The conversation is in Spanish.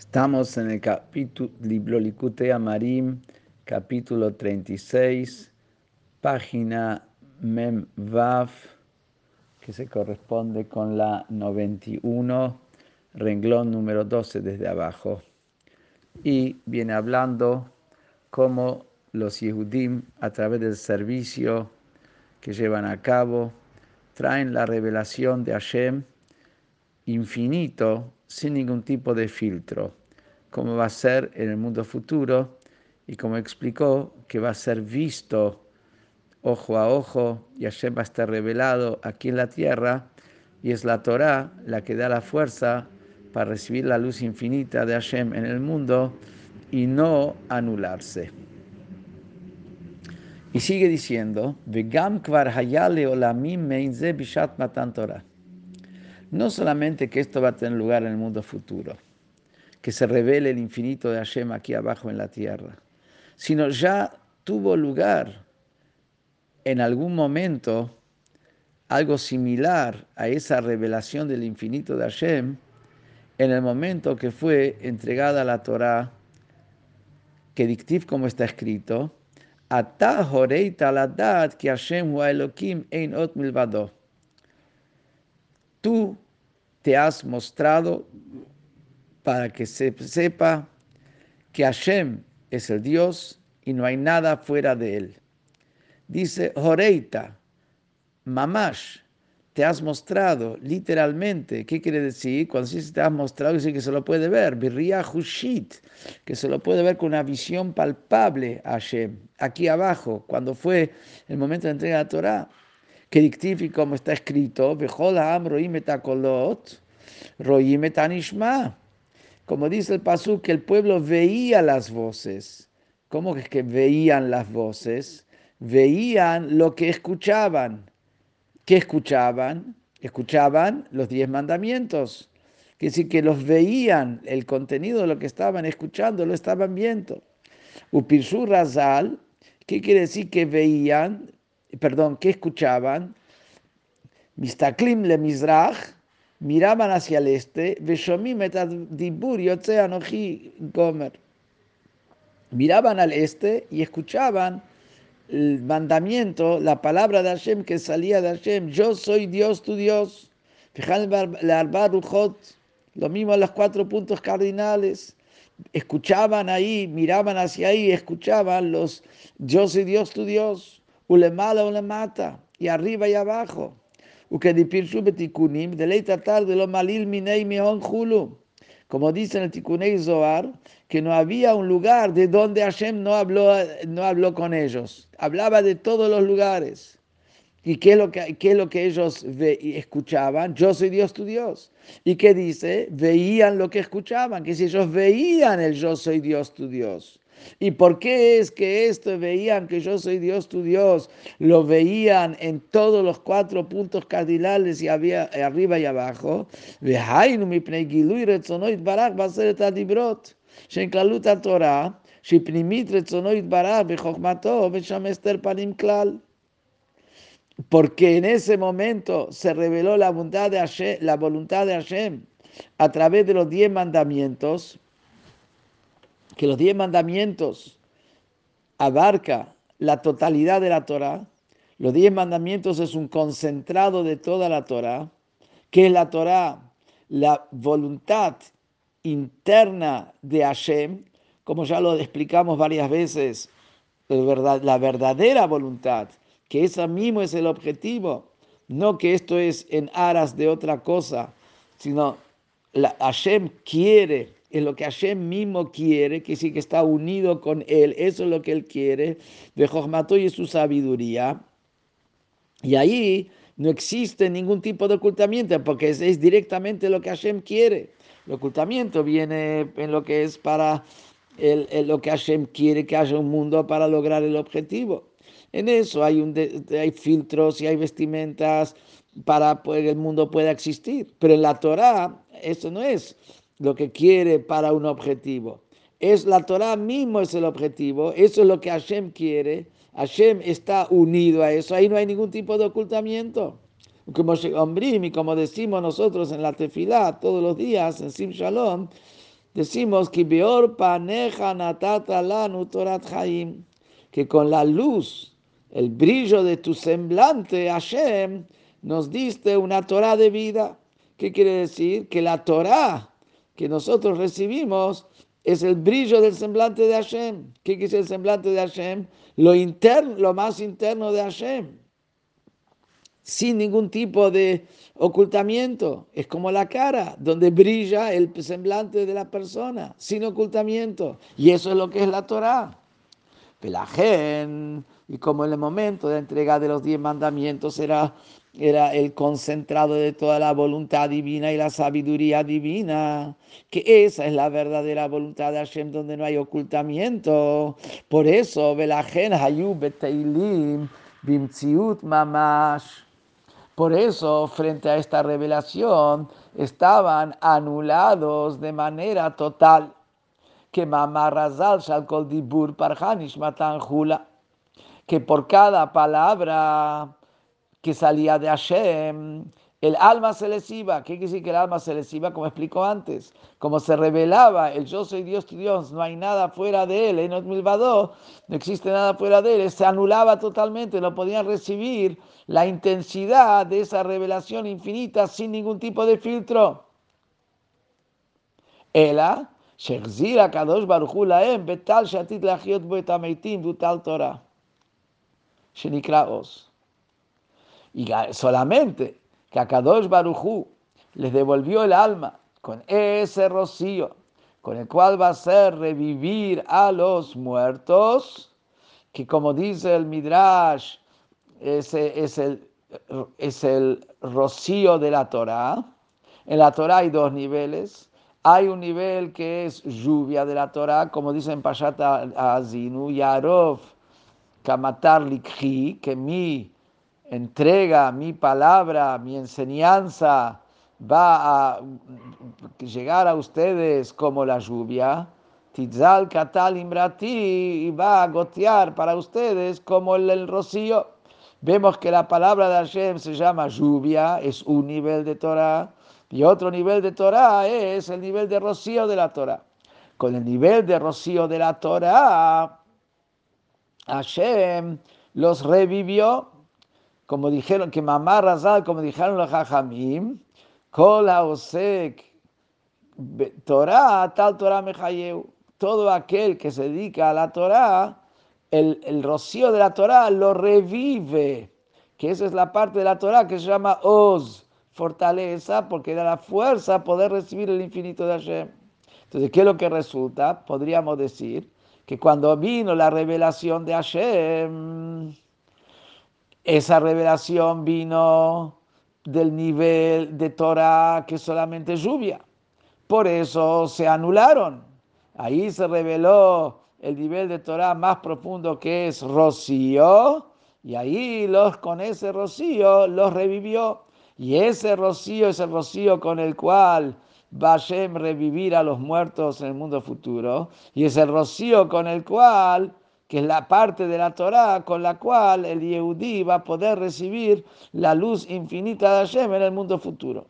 Estamos en el capítulo Likutei Amarim, capítulo 36, página Mem Vav, que se corresponde con la 91, renglón número 12 desde abajo. Y viene hablando cómo los Yehudim, a través del servicio que llevan a cabo, traen la revelación de Hashem infinito sin ningún tipo de filtro, como va a ser en el mundo futuro y como explicó que va a ser visto ojo a ojo y Hashem va a estar revelado aquí en la tierra y es la Torah la que da la fuerza para recibir la luz infinita de Hashem en el mundo y no anularse. Y sigue diciendo, no solamente que esto va a tener lugar en el mundo futuro, que se revele el infinito de Hashem aquí abajo en la tierra, sino ya tuvo lugar en algún momento algo similar a esa revelación del infinito de Hashem en el momento que fue entregada la Torah, que dictiv como está escrito, Ata horeita la que Hashem Elohim ein ot milvado. Tú te has mostrado para que se sepa que Hashem es el Dios y no hay nada fuera de él. Dice Horeita, Mamash, te has mostrado literalmente. ¿Qué quiere decir? Cuando dice te has mostrado, dice que se lo puede ver. Birria Hushit, que se lo puede ver con una visión palpable a Hashem. Aquí abajo, cuando fue el momento de entrega de la Torah, que dictifi como está escrito, como dice el pasú, que el pueblo veía las voces. ¿Cómo es que veían las voces? Veían lo que escuchaban. ¿Qué escuchaban? Escuchaban los diez mandamientos. Que decir que los veían, el contenido de lo que estaban escuchando, lo estaban viendo. Upirsu Razal, ¿qué quiere decir que veían? Perdón, ¿qué escuchaban? Mistaklim le Mizrach, miraban hacia el este, Veshomim dibur gomer. Miraban al este y escuchaban el mandamiento, la palabra de Hashem que salía de Hashem, yo soy Dios tu Dios. Lo mismo en los cuatro puntos cardinales. Escuchaban ahí, miraban hacia ahí, escuchaban los yo soy Dios tu Dios, ulemala ulemata, y arriba y abajo. de tratar de lo malil minei mihon hulu como dice en el Tikunei que no había un lugar de donde Hashem no habló, no habló con ellos. Hablaba de todos los lugares. ¿Y qué es lo que, qué es lo que ellos escuchaban? Yo soy Dios tu Dios. ¿Y qué dice? Veían lo que escuchaban, que si ellos veían el yo soy Dios tu Dios. ¿Y por qué es que esto veían que yo soy Dios tu Dios? Lo veían en todos los cuatro puntos cardinales y había, arriba y abajo. Porque en ese momento se reveló la voluntad de Hashem, a través de los diez mandamientos que los diez mandamientos abarca la totalidad de la Torah. Los diez mandamientos es un concentrado de toda la Torah. que es la Torah? La voluntad interna de Hashem, como ya lo explicamos varias veces, la verdadera voluntad, que esa mismo es el objetivo, no que esto es en aras de otra cosa, sino la, Hashem quiere es lo que Hashem mismo quiere, que sí que está unido con Él, eso es lo que Él quiere, de Jochmato y su sabiduría. Y ahí no existe ningún tipo de ocultamiento, porque es, directamente lo que Hashem quiere. El ocultamiento viene en lo que es para el, lo que Hashem quiere que haya un mundo para lograr el objetivo. En eso hay, un hay filtros y hay vestimentas para que el mundo pueda existir. Pero en la Torah eso no es lo que quiere para un objetivo. Es la Torah mismo es el objetivo, eso es lo que Hashem quiere. Hashem está unido a eso, ahí no hay ningún tipo de ocultamiento. Como y como decimos nosotros en la tefilá todos los días, en Sim Shalom, decimos que que con la luz, el brillo de tu semblante, Hashem, nos diste una Torah de vida. ¿Qué quiere decir? Que la Torah que nosotros recibimos es el brillo del semblante de Hashem. ¿Qué es el semblante de Hashem? Lo interno, lo más interno de Hashem. Sin ningún tipo de ocultamiento. Es como la cara, donde brilla el semblante de la persona, sin ocultamiento. Y eso es lo que es la Torah. Pelagen, y como en el momento de entrega de los diez mandamientos era, era el concentrado de toda la voluntad divina y la sabiduría divina, que esa es la verdadera voluntad de Hashem donde no hay ocultamiento. Por eso, Pelagen, Hayub, Beteilim, Bimtziut, Mamash. Por eso, frente a esta revelación, estaban anulados de manera total que Razal Shalkol Dibur Parhanish Matan Hula, que por cada palabra que salía de Hashem, el alma se les iba. ¿Qué quiere decir que el alma se les iba? Como explico antes, como se revelaba el yo soy Dios tu Dios, no hay nada fuera de él, Milvado, no existe nada fuera de él, se anulaba totalmente, no podían recibir la intensidad de esa revelación infinita sin ningún tipo de filtro. Ela, שהחזיר הקדוש ברוך הוא להם בטל שעתיד להחיות בו את המתים והוא טל תורה, שנקרא עוז. Y solamente que a Kadosh Baruchu les devolvió el alma con ese rocío, con el cual va a ser revivir a los muertos, que como dice el Midrash, ese es el, es el rocío de la Torah. En la Torah hay dos niveles hay un nivel que es lluvia de la Torah, como dice en Pashat Azinu, Yarov, Kamatar Likhi, que mi entrega, mi palabra, mi enseñanza va a llegar a ustedes como la lluvia. Tizal Katal Imrati y va a gotear para ustedes como el, rocío. Vemos que la palabra de Hashem se llama lluvia, es un nivel de Torah. Y otro nivel de Torah es el nivel de rocío de la Torah. Con el nivel de rocío de la Torah, Hashem los revivió, como dijeron que mamá Razal, como dijeron los Jajamim, Kola Osek, Torah, tal Torah Mejayeu. Todo aquel que se dedica a la Torah, el, el rocío de la Torah lo revive, que esa es la parte de la Torah que se llama Oz fortaleza, porque da la fuerza poder recibir el infinito de Hashem. Entonces, ¿qué es lo que resulta? Podríamos decir que cuando vino la revelación de Hashem, esa revelación vino del nivel de Torah que solamente lluvia. Por eso se anularon. Ahí se reveló el nivel de Torah más profundo que es rocío, y ahí los, con ese rocío los revivió. Y ese rocío es el rocío con el cual va a revivir a los muertos en el mundo futuro. Y es el rocío con el cual, que es la parte de la Torah, con la cual el Yehudí va a poder recibir la luz infinita de Hashem en el mundo futuro.